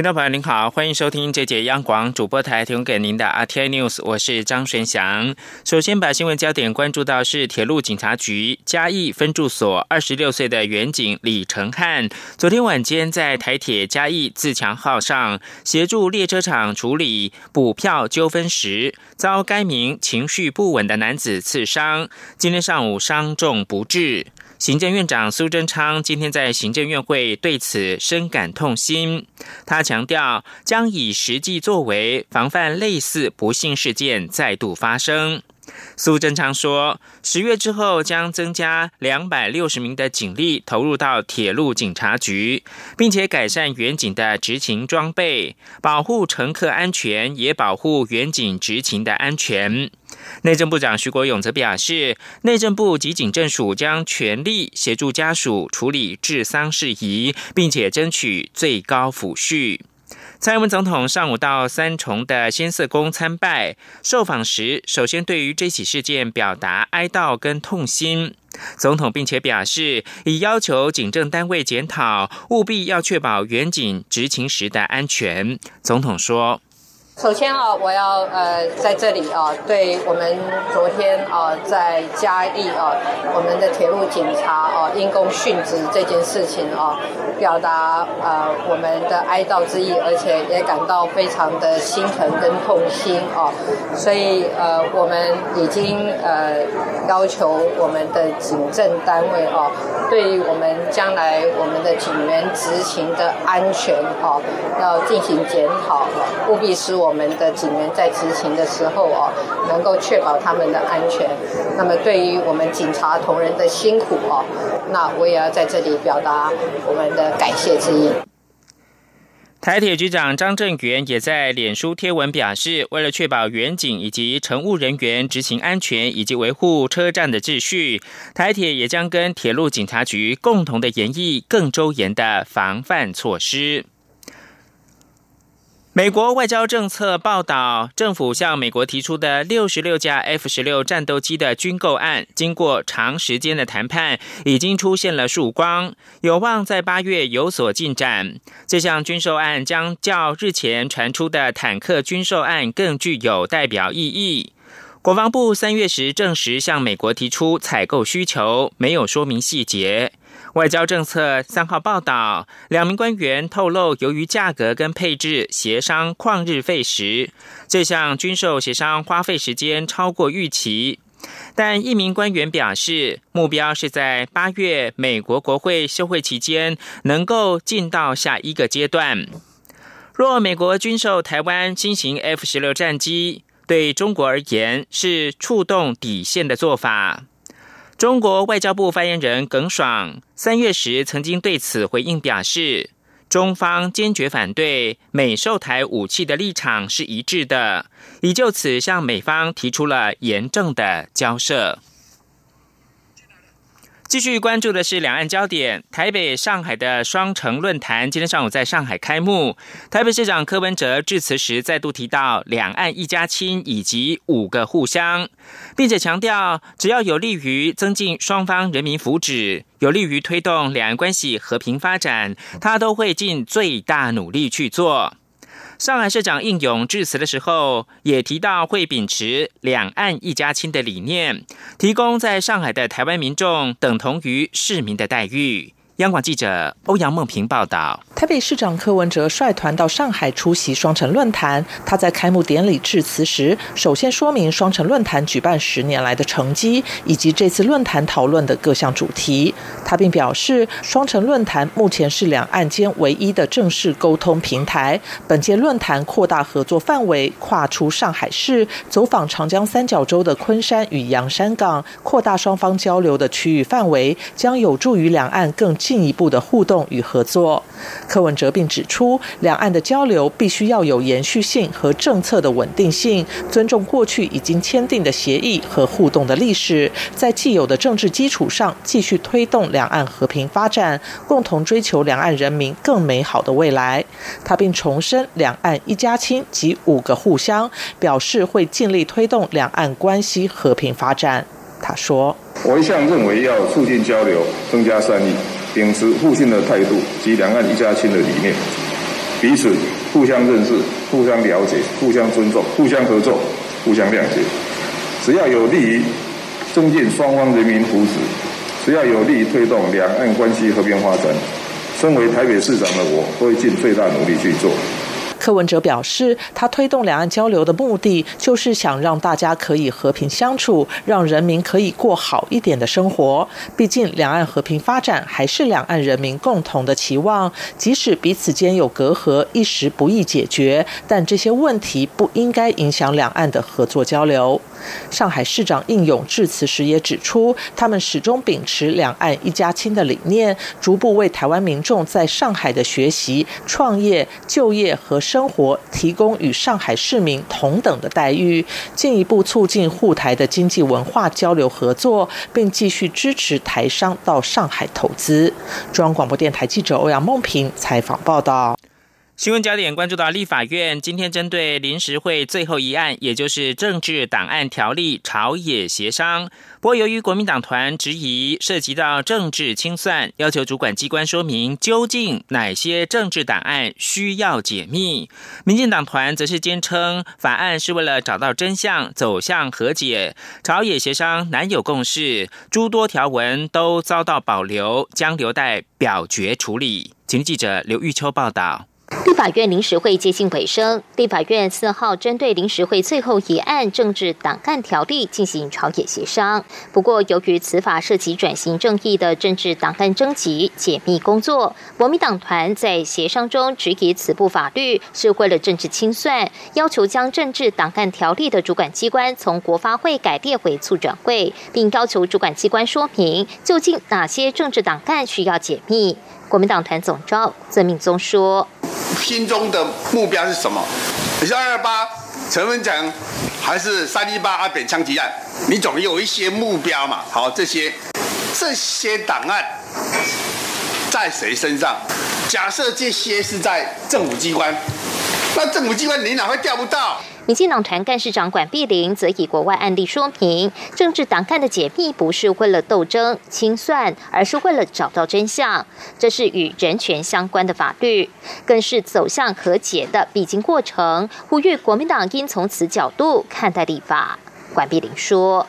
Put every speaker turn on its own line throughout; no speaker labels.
听众朋友您好，欢迎收听这节央广主播台提供给您的 RTI News，我是张璇祥。首先把新闻焦点关注到是铁路警察局嘉义分驻所二十六岁的员警李成汉，昨天晚间在台铁嘉义自强号上协助列车厂处理补票纠纷时，遭该名情绪不稳的男子刺伤，今天上午伤重不治。行政院长苏贞昌今天在行政院会对此深感痛心，他强调将以实际作为防范类似不幸事件再度发生。苏贞昌说，十月之后将增加两百六十名的警力投入到铁路警察局，并且改善远警的执勤装备，保护乘客安全，也保护远警执勤的安全。内政部长徐国勇则表示，内政部及警政署将全力协助家属处理治丧事宜，并且争取最高抚恤。蔡英文总统上午到三重的先嗇宫参拜，受访时首先对于这起事件表达哀悼跟痛心。总统并且表示，已要求警政单位检讨，务必要确保远警执勤时的安全。总统说。
首先啊，我要呃在这里啊，对我们昨天啊在嘉义啊，我们的铁路警察啊因公殉职这件事情啊，表达呃我们的哀悼之意，而且也感到非常的心疼跟痛心啊。所以呃，我们已经呃要求我们的警政单位啊，对于我们将来我们的警员执勤的安全啊，要进行检讨，务必使我。我们的警员在执勤的时候哦，能够确保他们的安全。那么，对于我们警察同仁的辛苦哦，那我也要在这里表达我们的感谢之意。
台铁局长张正元也在脸书贴文表示，为了确保远警以及乘务人员执行安全以及维护车站的秩序，台铁也将跟铁路警察局共同的研议更周延的防范措施。美国外交政策报道，政府向美国提出的六十六架 F 十六战斗机的军购案，经过长时间的谈判，已经出现了曙光，有望在八月有所进展。这项军售案将较日前传出的坦克军售案更具有代表意义。国防部三月时证实向美国提出采购需求，没有说明细节。外交政策三号报道，两名官员透露，由于价格跟配置协商旷日费时，这项军售协商花费时间超过预期。但一名官员表示，目标是在八月美国国会休会期间能够进到下一个阶段。若美国军售台湾新型 F 十六战机，对中国而言是触动底线的做法。中国外交部发言人耿爽三月时曾经对此回应表示，中方坚决反对美售台武器的立场是一致的，已就此向美方提出了严正的交涉。继续关注的是两岸焦点。台北、上海的双城论坛今天上午在上海开幕。台北市长柯文哲致辞时再度提到“两岸一家亲”以及“五个互相”，并且强调，只要有利于增进双方人民福祉，有利于推动两岸关系和平发展，他都会尽最大努力去做。上海市长应勇致辞的时候，也提到会秉持两岸一家亲的理念，提供在上海的台湾民众等同于市民的待遇。央广记者欧阳梦平报道：
台北市长柯文哲率团到上海出席双城论坛。他在开幕典礼致辞时，首先说明双城论坛举办十年来的成绩，以及这次论坛讨论的各项主题。他并表示，双城论坛目前是两岸间唯一的正式沟通平台。本届论坛扩大合作范围，跨出上海市，走访长江三角洲的昆山与洋山港，扩大双方交流的区域范围，将有助于两岸更。进一步的互动与合作。柯文哲并指出，两岸的交流必须要有延续性和政策的稳定性，尊重过去已经签订的协议和互动的历史，在既有的政治基础上继续推动两岸和平发展，共同追求两岸人民更美好的未来。他并重申两岸一家亲及五个互相，表示会尽力推动两岸关系和平发展。他说：“
我一向认为要促进交流，增加善意。”秉持互信的态度及两岸一家亲的理念，彼此互相认识、互相了解、互相尊重、互相合作、互相谅解。只要有利于增进双方人民福祉，只要有利于推动两岸关系和平发展，身为台北市长的我，会尽最大努力去做。
柯文哲表示，他推动两岸交流的目的，就是想让大家可以和平相处，让人民可以过好一点的生活。毕竟，两岸和平发展还是两岸人民共同的期望。即使彼此间有隔阂，一时不易解决，但这些问题不应该影响两岸的合作交流。上海市长应勇致辞时也指出，他们始终秉持两岸一家亲的理念，逐步为台湾民众在上海的学习、创业、就业和生活提供与上海市民同等的待遇，进一步促进沪台的经济文化交流合作，并继续支持台商到上海投资。中央广播电台记者欧阳梦平采访报道。
新闻焦点关注到立法院今天针对临时会最后一案，也就是政治档案条例朝野协商。不过，由于国民党团质疑涉及到政治清算，要求主管机关说明究竟哪些政治档案需要解密。民进党团则是坚称法案是为了找到真相，走向和解。朝野协商难有共识，诸多条文都遭到保留，将留待表决处理。请记者刘玉秋报道。
立法院临时会接近尾声，立法院四号针对临时会最后一案政治档案条例进行朝野协商。不过，由于此法涉及转型正义的政治档案征集解密工作，国民党团在协商中质疑此部法律是为了政治清算，要求将政治档案条例的主管机关从国发会改列为促转会，并要求主管机关说明究竟哪些政治档案需要解密。国民党团总召曾命宗说。
心中的目标是什么？你是二二八陈文成，还是三一八阿扁枪击案？你总有一些目标嘛。好，这些这些档案在谁身上？假设这些是在政府机关，那政府机关你哪会调不到？
民进党团干事长管碧玲则以国外案例说明，政治党干的解密不是为了斗争清算，而是为了找到真相。这是与人权相关的法律，更是走向和解的必经过程。呼吁国民党应从此角度看待立法。管碧玲说。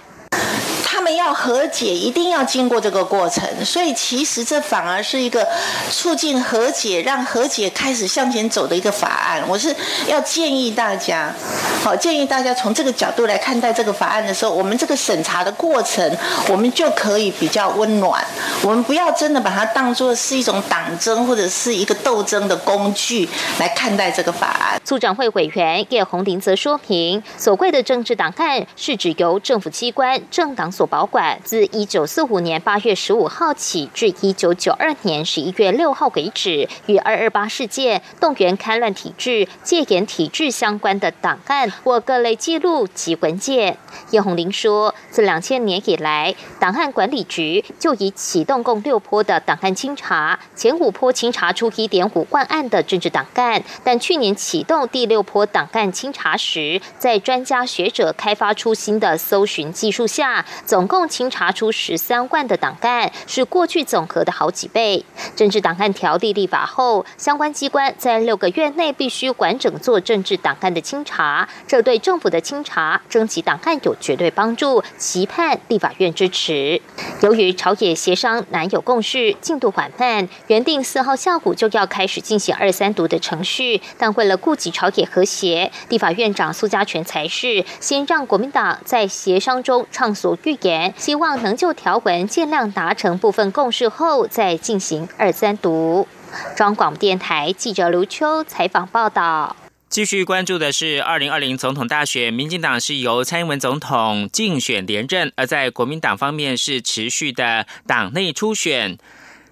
他们要和解，一定要经过这个过程，所以其实这反而是一个促进和解、让和解开始向前走的一个法案。我是要建议大家，好，建议大家从这个角度来看待这个法案的时候，我们这个审查的过程，我们就可以比较温暖。我们不要真的把它当作是一种党争或者是一个斗争的工具来看待这个法案。
促长会委员叶红林则说明，所谓的政治档案是指由政府机关、政党所所保管，自一九四五年八月十五号起至一九九二年十一月六号为止，与二二八事件、动员戡乱体制、戒严体制相关的档案或各类记录及文件。叶红林说，自两千年以来，档案管理局就已启动共六波的档案清查，前五波清查出一点五万案的政治档案，但去年启动第六波档案清查时，在专家学者开发出新的搜寻技术下，总。共清查出十三万的档案，是过去总和的好几倍。政治档案条例立法后，相关机关在六个月内必须完整做政治档案的清查，这对政府的清查征集档案有绝对帮助，期盼立法院支持。由于朝野协商难有共识，进度缓慢，原定四号下午就要开始进行二三读的程序，但为了顾及朝野和谐，立法院长苏家全才是先让国民党在协商中畅所欲言。希望能就条文尽量达成部分共识后，再进行二三读。中广电台记者刘秋采访报道。
继续关注的是二零二零总统大选，民进党是由蔡英文总统竞选连任，而在国民党方面是持续的党内初选。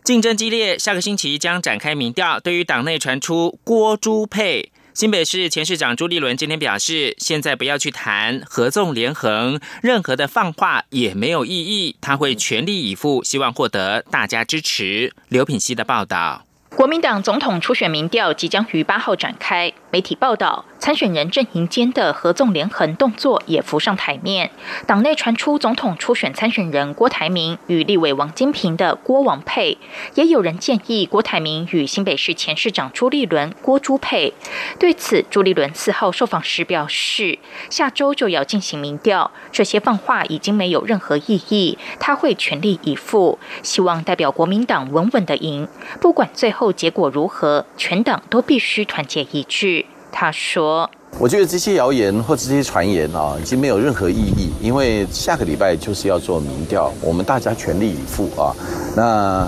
竞争激烈，下个星期将展开民调。对于党内传出郭朱配，新北市前市长朱立伦今天表示，现在不要去谈合纵连横，任何的放话也没有意义。他会全力以赴，希望获得大家支持。刘品希的报道。
国民党总统初选民调即将于八号展开。媒体报道，参选人阵营间的合纵连横动作也浮上台面。党内传出总统初选参选人郭台铭与立委王金平的郭王配，也有人建议郭台铭与新北市前市长朱立伦郭朱配。对此，朱立伦四号受访时表示，下周就要进行民调，这些放话已经没有任何意义，他会全力以赴，希望代表国民党稳稳的赢。不管最后结果如何，全党都必须团结一致。他说：“
我觉得这些谣言或这些传言啊，已经没有任何意义，因为下个礼拜就是要做民调，我们大家全力以赴啊。那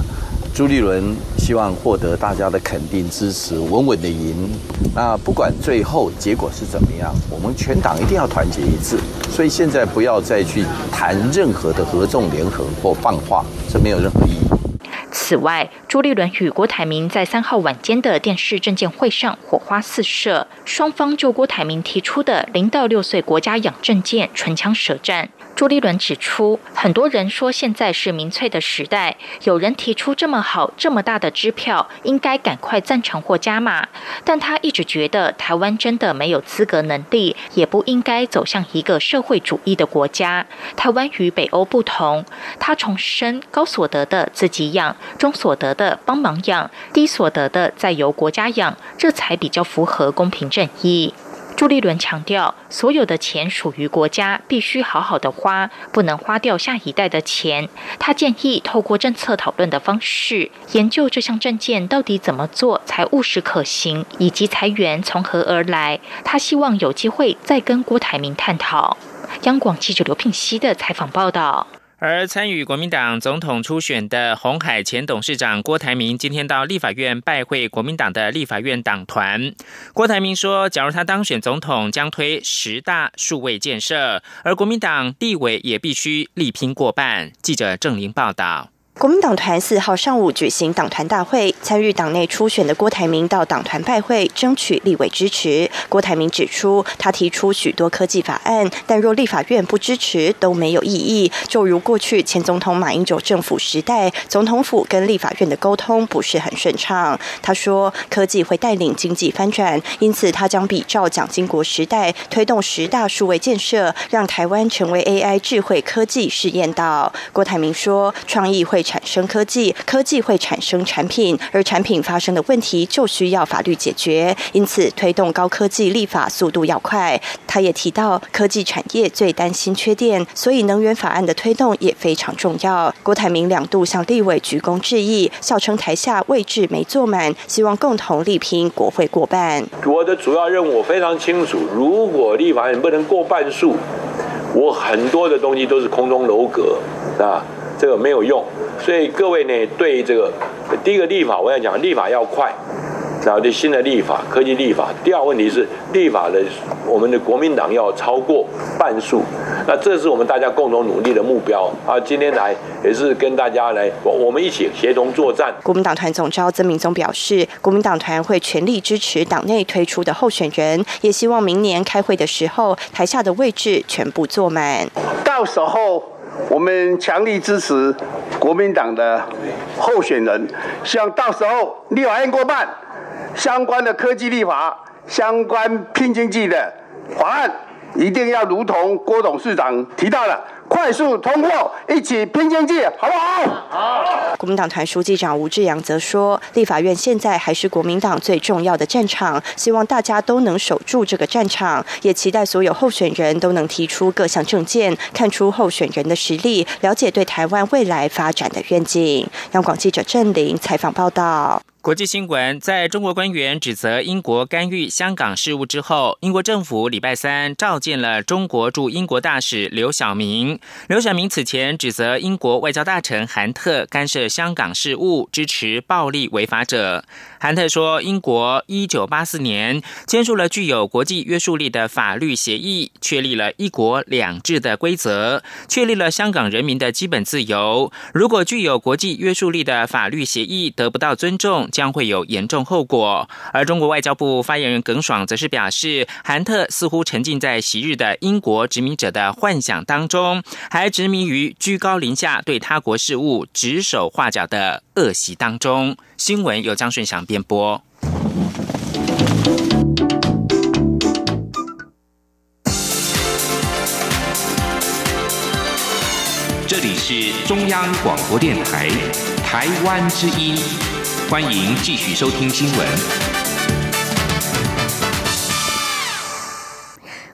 朱立伦希望获得大家的肯定支持，稳稳的赢。那不管最后结果是怎么样，我们全党一定要团结一致。所以现在不要再去谈任何的合纵连横或放话，这没有任何意义。”
此外，朱立伦与郭台铭在三号晚间的电视政见会上火花四射，双方就郭台铭提出的零到六岁国家养证件唇枪舌战。朱立伦指出，很多人说现在是民粹的时代，有人提出这么好、这么大的支票，应该赶快赞成或加码。但他一直觉得台湾真的没有资格、能力，也不应该走向一个社会主义的国家。台湾与北欧不同，他重申高所得的自己养，中所得的帮忙养，低所得的再由国家养，这才比较符合公平正义。朱立伦强调，所有的钱属于国家，必须好好的花，不能花掉下一代的钱。他建议透过政策讨论的方式，研究这项证件到底怎么做才务实可行，以及裁员从何而来。他希望有机会再跟郭台铭探讨。央广记者刘聘熙的采访报道。
而参与国民党总统初选的红海前董事长郭台铭，今天到立法院拜会国民党的立法院党团。郭台铭说，假如他当选总统，将推十大数位建设，而国民党地委也必须力拼过半。记者郑玲报道。
国民党团四号上午举行党团大会，参与党内初选的郭台铭到党团拜会，争取立委支持。郭台铭指出，他提出许多科技法案，但若立法院不支持，都没有意义。就如过去前总统马英九政府时代，总统府跟立法院的沟通不是很顺畅。他说，科技会带领经济翻转，因此他将比照蒋经国时代，推动十大数位建设，让台湾成为 AI 智慧科技试验岛。郭台铭说，创意会。产生科技，科技会产生产品，而产品发生的问题就需要法律解决。因此，推动高科技立法速度要快。他也提到，科技产业最担心缺电，所以能源法案的推动也非常重要。郭台铭两度向立委鞠躬致意，笑称台下位置没坐满，希望共同力拼国会过半。
我的主要任务我非常清楚，如果立法院不能过半数，我很多的东西都是空中楼阁啊。这个没有用，所以各位呢，对这个第一个立法，我要讲立法要快，然后对新的立法、科技立法。第二个问题是立法的，我们的国民党要超过半数，那这是我们大家共同努力的目标啊！今天来也是跟大家来，我我们一起协同作战。
国民党团总召曾明宗表示，国民党团会全力支持党内推出的候选人，也希望明年开会的时候，台下的位置全部坐满，
到时候。我们强力支持国民党的候选人，希望到时候立法院过半，相关的科技立法、相关拼经济的法案，一定要如同郭董事长提到的。快速通过，一起拼经济，好不好？
好。国民党团书记长吴志阳则说，立法院现在还是国民党最重要的战场，希望大家都能守住这个战场，也期待所有候选人都能提出各项政见，看出候选人的实力，了解对台湾未来发展的愿景。央广记者郑玲采访报道。
国际新闻：在中国官员指责英国干预香港事务之后，英国政府礼拜三召见了中国驻英国大使刘晓明。刘晓明此前指责英国外交大臣韩特干涉香港事务，支持暴力违法者。韩特说，英国一九八四年签署了具有国际约束力的法律协议，确立了一国两制的规则，确立了香港人民的基本自由。如果具有国际约束力的法律协议得不到尊重，将会有严重后果。而中国外交部发言人耿爽则是表示，韩特似乎沉浸在昔日的英国殖民者的幻想当中，还执迷于居高临下对他国事务指手画脚的恶习当中。新闻由张顺祥编播。
这里是中央广播电台台湾之音。欢迎继续收听新闻。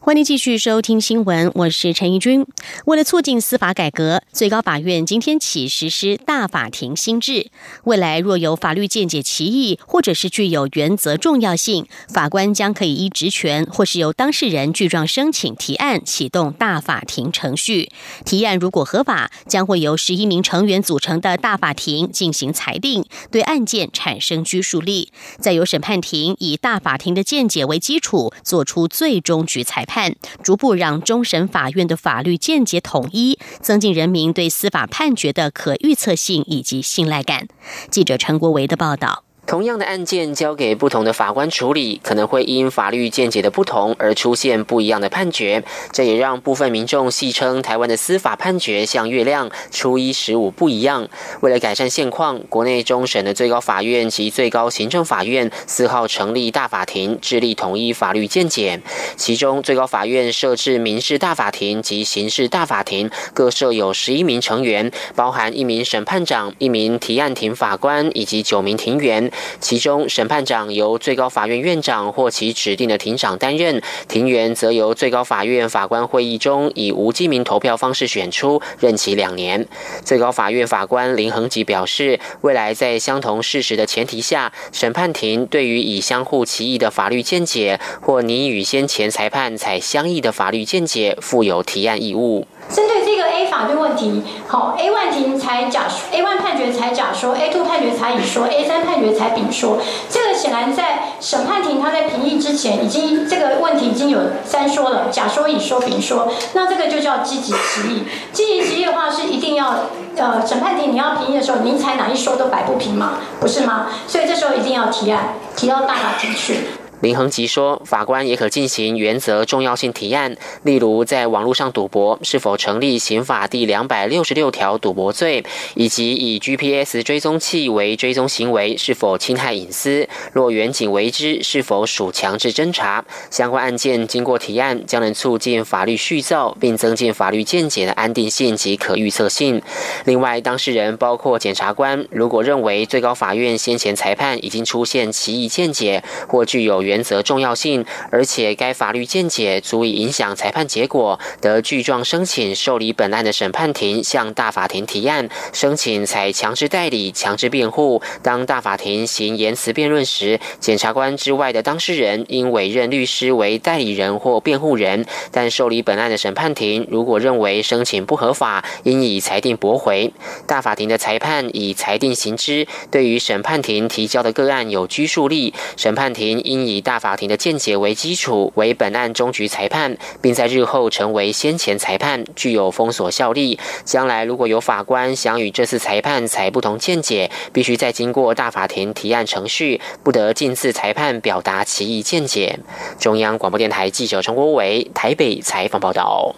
欢迎继续收听新闻，我是陈怡君。为了促进司法改革，最高法院今天起实施大法庭新制。未来若有法律见解歧义，或者是具有原则重要性，法官将可以依职权，或是由当事人具状申请提案，启动大法庭程序。提案如果合法，将会由十一名成员组成的大法庭进行裁定，对案件产生拘束力。再由审判庭以大法庭的见解为基础，做出最终局裁判判，逐步让终审法院的法律见解统一，增进人民对司法判决的可预测性以及信赖感。记者陈国维的报道。
同样的案件交给不同的法官处理，可能会因法律见解的不同而出现不一样的判决。这也让部分民众戏称台湾的司法判决像月亮，初一十五不一样。为了改善现况，国内终审的最高法院及最高行政法院四号成立大法庭，致力统一法律见解。其中，最高法院设置民事大法庭及刑事大法庭，各设有十一名成员，包含一名审判长、一名提案庭法官以及九名庭员。其中，审判长由最高法院院长或其指定的庭长担任，庭员则由最高法院法官会议中以无记名投票方式选出，任期两年。最高法院法官林恒吉表示，未来在相同事实的前提下，审判庭对于以相互歧义的法律见解，或拟与先前裁判采相异的法律见解，负有提案义务。
针对这法律问题，好，A 万庭裁假，A 万判决裁假说，A two 判决裁乙说，A 三判决裁丙说。这个显然在审判庭他在评议之前，已经这个问题已经有三说了，甲说、乙说、丙说。那这个就叫积极歧义。积极歧义的话是一定要，呃，审判庭你要评议的时候，您裁哪一说都摆不平嘛，不是吗？所以这时候一定要提案，提到大法庭去。
林恒吉说，法官也可进行原则重要性提案，例如在网络上赌博是否成立刑法第两百六十六条赌博罪，以及以 GPS 追踪器为追踪行为是否侵害隐私，若远景为之是否属强制侦查。相关案件经过提案，将能促进法律续造，并增进法律见解的安定性及可预测性。另外，当事人包括检察官，如果认为最高法院先前裁判已经出现歧义见解，或具有原则重要性，而且该法律见解足以影响裁判结果，得具状申请受理本案的审判庭向大法庭提案，申请采强制代理、强制辩护。当大法庭行言辞辩论时，检察官之外的当事人应委任律师为代理人或辩护人。但受理本案的审判庭如果认为申请不合法，应以裁定驳回。大法庭的裁判以裁定行之，对于审判庭提交的个案有拘束力。审判庭应以以大法庭的见解为基础，为本案终局裁判，并在日后成为先前裁判，具有封锁效力。将来如果有法官想与这次裁判采不同见解，必须再经过大法庭提案程序，不得近次裁判表达其意见解。中央广播电台记者陈国伟台北采访报道。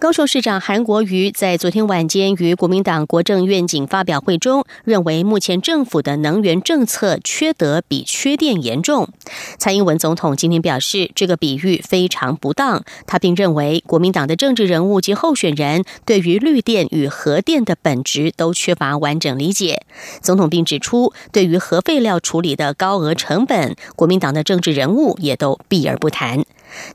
高雄市长韩国瑜在昨天晚间于国民党国政愿景发表会中，认为目前政府的能源政策缺德比缺电严重。蔡英文总统今天表示，这个比喻非常不当。他并认为，国民党的政治人物及候选人对于绿电与核电的本质都缺乏完整理解。总统并指出，对于核废料处理的高额成本，国民党的政治人物也都避而不谈。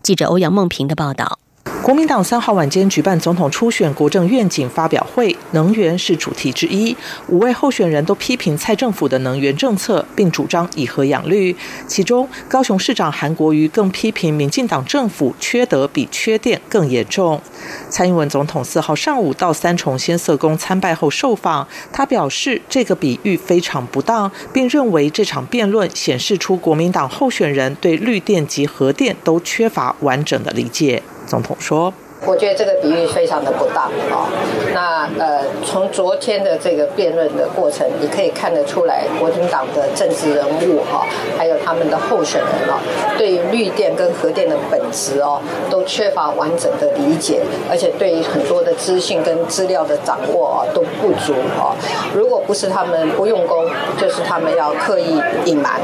记者欧阳梦平的报道。
国民党三号晚间举办总统初选国政愿景发表会，能源是主题之一。五位候选人都批评蔡政府的能源政策，并主张以核养绿。其中，高雄市长韩国瑜更批评民进党政府缺德比缺电更严重。蔡英文总统四号上午到三重先色宫参拜后受访，他表示这个比喻非常不当，并认为这场辩论显示出国民党候选人对绿电及核电都缺乏完整的理解。总统说：“
我觉得这个比喻非常的不当啊。那呃，从昨天的这个辩论的过程，你可以看得出来，国民党的政治人物哈，还有他们的候选人啊，对于绿电跟核电的本质哦，都缺乏完整的理解，而且对于很多的资讯跟资料的掌握啊都不足啊。如果不是他们不用功，就是他们要刻意隐瞒。”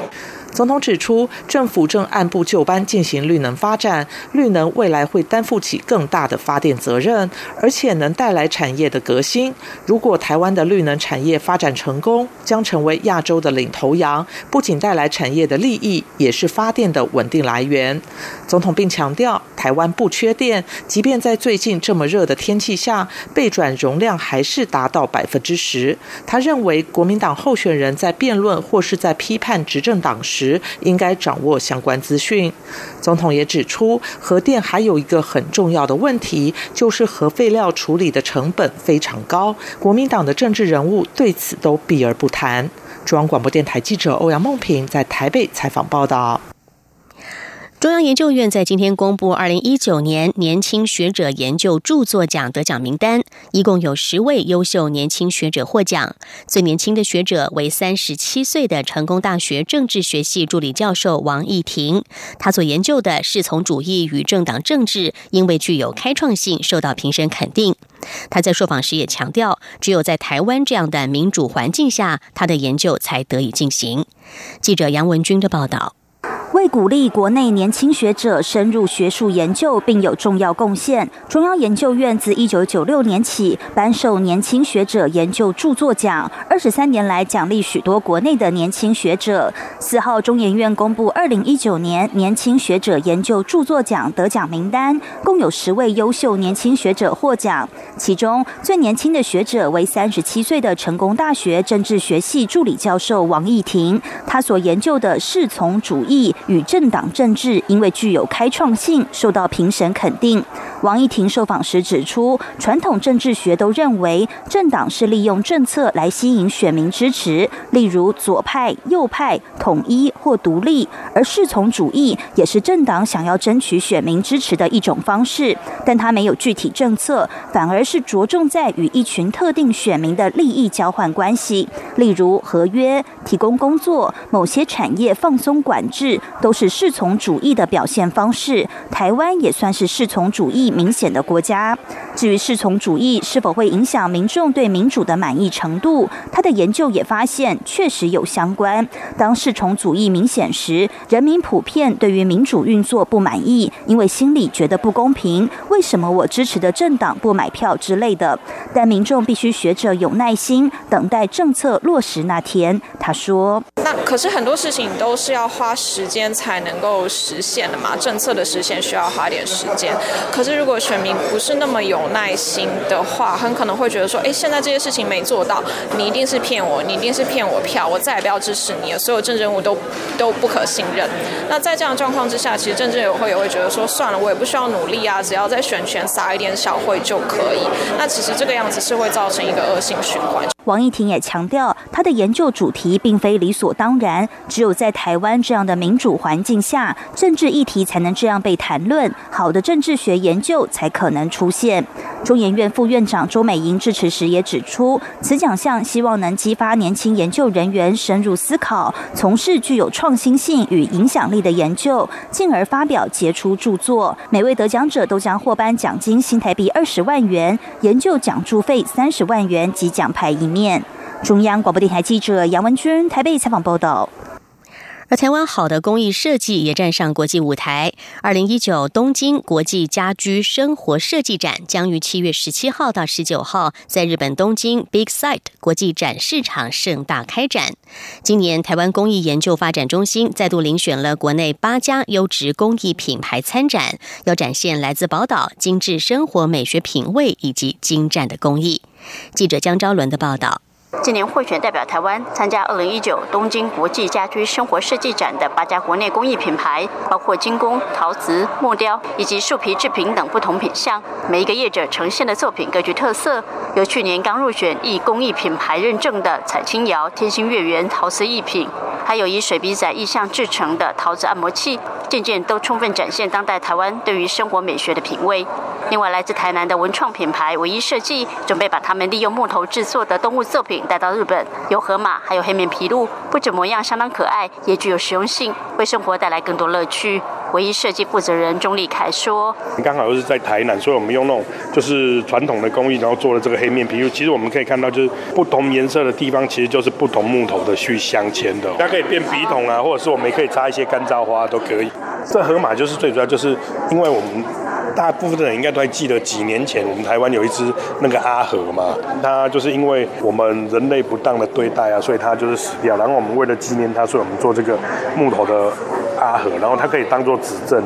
总统指出，政府正按部就班进行绿能发展，绿能未来会担负起更大的发电责任，而且能带来产业的革新。如果台湾的绿能产业发展成功，将成为亚洲的领头羊，不仅带来产业的利益，也是发电的稳定来源。总统并强调，台湾不缺电，即便在最近这么热的天气下，备转容量还是达到百分之十。他认为，国民党候选人在辩论或是在批判执政党时，时应该掌握相关资讯。总统也指出，核电还有一个很重要的问题，就是核废料处理的成本非常高。国民党的政治人物对此都避而不谈。中央广播电台记者欧阳梦平在台北采访报道。
中央研究院在今天公布二零一九年年轻学者研究著作奖得奖名单，一共有十位优秀年轻学者获奖。最年轻的学者为三十七岁的成功大学政治学系助理教授王义婷，他所研究的是从主义与政党政治，因为具有开创性，受到评审肯定。他在受访时也强调，只有在台湾这样的民主环境下，他的研究才得以进行。记者杨文军的报道。
为鼓励国内年轻学者深入学术研究并有重要贡献，中央研究院自一九九六年起颁授年轻学者研究著作奖，二十三年来奖励许多国内的年轻学者。四号，中研院公布二零一九年年轻学者研究著作奖得奖名单，共有十位优秀年轻学者获奖，其中最年轻的学者为三十七岁的成功大学政治学系助理教授王义婷，他所研究的是从主义。与政党政治因为具有开创性，受到评审肯定。王一婷受访时指出，传统政治学都认为政党是利用政策来吸引选民支持，例如左派、右派、统一或独立；而侍从主义也是政党想要争取选民支持的一种方式，但它没有具体政策，反而是着重在与一群特定选民的利益交换关系，例如合约、提供工作、某些产业放松管制。都是侍从主义的表现方式。台湾也算是侍从主义明显的国家。至于侍从主义是否会影响民众对民主的满意程度，他的研究也发现确实有相关。当侍从主义明显时，人民普遍对于民主运作不满意，因为心里觉得不公平。为什么我支持的政党不买票之类的？但民众必须学着有耐心，等待政策落实那天。他说：“
那可是很多事情都是要花时间。”才能够实现的嘛？政策的实现需要花点时间。可是如果选民不是那么有耐心的话，很可能会觉得说：哎，现在这些事情没做到，你一定是骗我，你一定是骗我票，我再也不要支持你了。所有政治人物都都不可信任。那在这样状况之下，其实政治委会也会觉得说：算了，我也不需要努力啊，只要在选权撒一点小惠就可以。那其实这个样子是会造成一个恶性循环。
王义婷也强调，他的研究主题并非理所当然，只有在台湾这样的民主环境下，政治议题才能这样被谈论，好的政治学研究才可能出现。中研院副院长周美莹致辞时也指出，此奖项希望能激发年轻研究人员深入思考，从事具有创新性与影响力的研究，进而发表杰出著作。每位得奖者都将获颁奖金新台币二十万元，研究奖助费三十万元及奖牌一面。中央广播电台记者杨文君台北采访报道。
而台湾好的工艺设计也站上国际舞台。二零一九东京国际家居生活设计展将于七月十七号到十九号在日本东京 Big Site 国际展市场盛大开展。今年台湾工艺研究发展中心再度遴选了国内八家优质工艺品牌参展，要展现来自宝岛精致生活美学品味以及精湛的工艺。记者江昭伦的报道。
今年获选代表台湾参加2019东京国际家居生活设计展的八家国内工艺品牌，包括精工、陶瓷、木雕以及树皮制品等不同品项。每一个业者呈现的作品各具特色，由去年刚入选艺工艺品牌认证的彩青窑天星月圆陶瓷艺品，还有以水笔仔意象制成的陶瓷按摩器，件件都充分展现当代台湾对于生活美学的品味。另外，来自台南的文创品牌唯一设计，准备把他们利用木头制作的动物作品。带到日本，有河马，还有黑面琵鹭，不止模样相当可爱，也具有实用性，为生活带来更多乐趣。唯一设计负责人钟立凯说：“
刚好又是在台南，所以我们用那种就是传统的工艺，然后做了这个黑面琵鹭。其实我们可以看到，就是不同颜色的地方，其实就是不同木头的去镶嵌的。它可以变笔筒啊，或者是我们也可以插一些干燥花都可以。这河马就是最主要，就是因为我们。”大部分的人应该都还记得，几年前我们台湾有一只那个阿和嘛，它就是因为我们人类不当的对待啊，所以它就是死掉。然后我们为了纪念它，所以我们做这个木头的。阿和，然后它可以当做指证。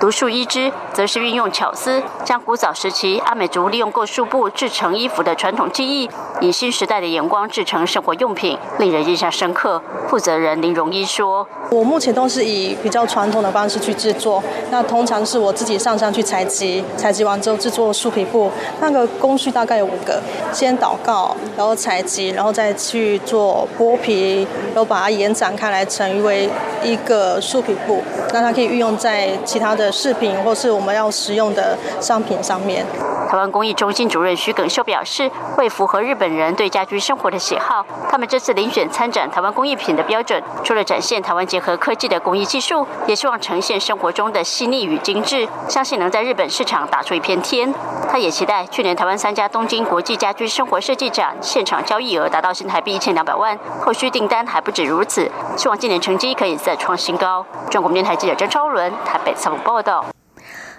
独树一枝，则是运用巧思，将古早时期阿美族利用过树布制成衣服的传统技艺，以新时代的眼光制成生活用品，令人印象深刻。负责人林荣一说：“
我目前都是以比较传统的方式去制作，那通常是我自己上山去采采集，采集完之后制作树皮布，那个工序大概有五个：先祷告，然后采集，然后再去做剥皮，然后把它延展开来成为一个树皮。”布，那它可以运用在其他的饰品或是我们要使用的商品上面。
台湾工艺中心主任徐耿秀表示，为符合日本人对家居生活的喜好，他们这次遴选参展台湾工艺品的标准，除了展现台湾结合科技的工艺技术，也希望呈现生活中的细腻与精致，相信能在日本市场打出一片天。他也期待去年台湾三家东京国际家居生活设计展现场交易额达到新台币一千两百万，后续订单还不止如此，希望今年成绩可以再创新高。中国电台记者张超伦台北采访报道。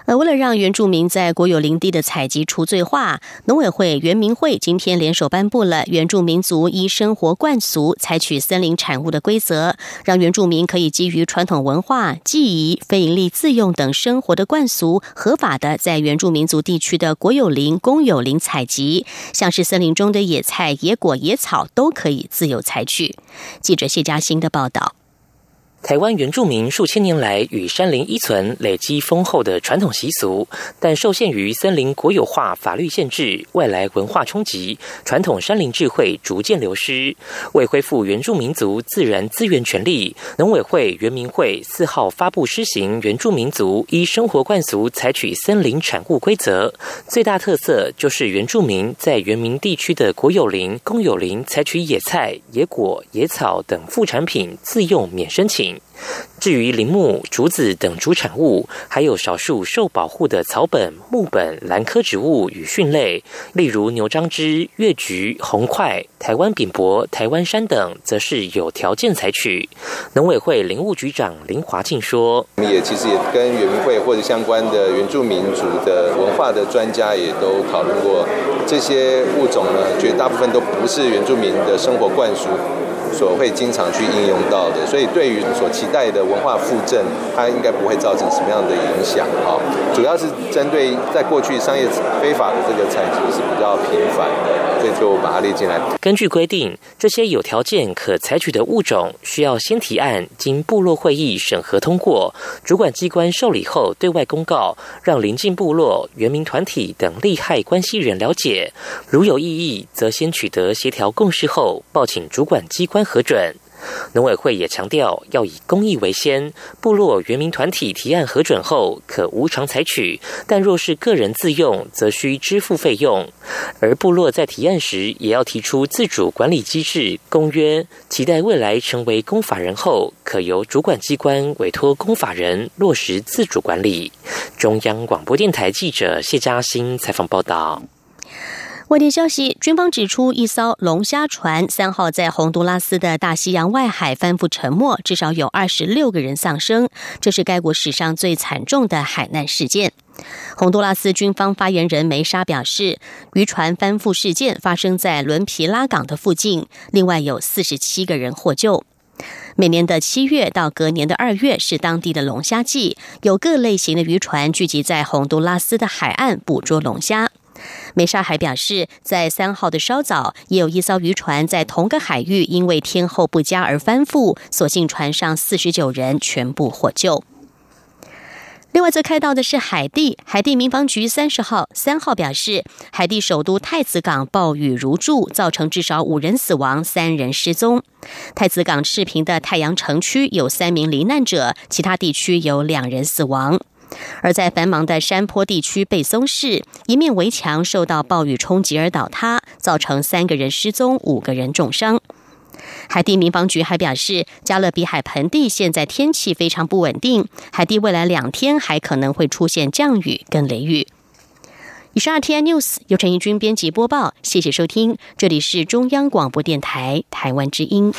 而为了让原住民在国有林地的采集除罪化，农委会、原民会今天联手颁布了《原住民族依生活惯俗采取森林产物的规则》，让原住民可以基于传统文化、记忆、非营利自用等生活的惯俗，合法的在原住民族地区的国有林、公有林采集，像是森林中的野菜、野果、野草都可以自由采取。记者谢嘉欣的报道。
台湾原住民数千年来与山林依存，累积丰厚的传统习俗，但受限于森林国有化法律限制、外来文化冲击，传统山林智慧逐渐流失。为恢复原住民族自然资源权利，农委会、原民会四号发布施行原住民族依生活惯俗采取森林产物规则，最大特色就是原住民在原民地区的国有林、公有林采取野菜、野果、野草等副产品自用免申请。至于林木、竹子等主产物，还有少数受保护的草本、木本、兰科植物与蕈类，例如牛樟芝、月菊、红块、台湾扁柏、台湾杉等，则是有条件采取。农委会林务局长林华庆说：“
我们也其实也跟原民会或者相关的原住民族的文化的专家也都讨论过，这些物种呢，绝大部分都不是原住民的生活灌输。”所会经常去应用到的，所以对于所期待的文化复振，它应该不会造成什么样的影响啊。主要是针对在过去商业非法的这个采集是比较频繁的，所以就把它列进来。
根据规定，这些有条件可采取的物种，需要先提案，经部落会议审核通过，主管机关受理后对外公告，让邻近部落、原民团体等利害关系人了解。如有异议，则先取得协调共识后，报请主管机关。核准，农委会也强调要以公益为先。部落原民团体提案核准后，可无偿采取；但若是个人自用，则需支付费用。而部落在提案时，也要提出自主管理机制公约，期待未来成为公法人后，可由主管机关委托公法人落实自主管理。中央广播电台记者谢嘉欣采访报道。
外电消息，军方指出，一艘龙虾船三号在洪都拉斯的大西洋外海翻覆沉没，至少有二十六个人丧生，这是该国史上最惨重的海难事件。洪都拉斯军方发言人梅沙表示，渔船翻覆事件发生在伦皮拉港的附近，另外有四十七个人获救。每年的七月到隔年的二月是当地的龙虾季，有各类型的渔船聚集在洪都拉斯的海岸捕捉龙虾。梅沙还表示，在三号的稍早，也有一艘渔船在同个海域因为天候不佳而翻覆，所幸船上四十九人全部获救。另外，则看到的是海地，海地民防局三十号三号表示，海地首都太子港暴雨如注，造成至少五人死亡，三人失踪。太子港赤平的太阳城区有三名罹难者，其他地区有两人死亡。而在繁忙的山坡地区贝松市，一面围墙受到暴雨冲击而倒塌，造成三个人失踪，五个人重伤。海地民防局还表示，加勒比海盆地现在天气非常不稳定，海地未来两天还可能会出现降雨跟雷雨。以上 T I News 由陈义军编辑播报，谢谢收听，这里是中央广播电台台湾之音。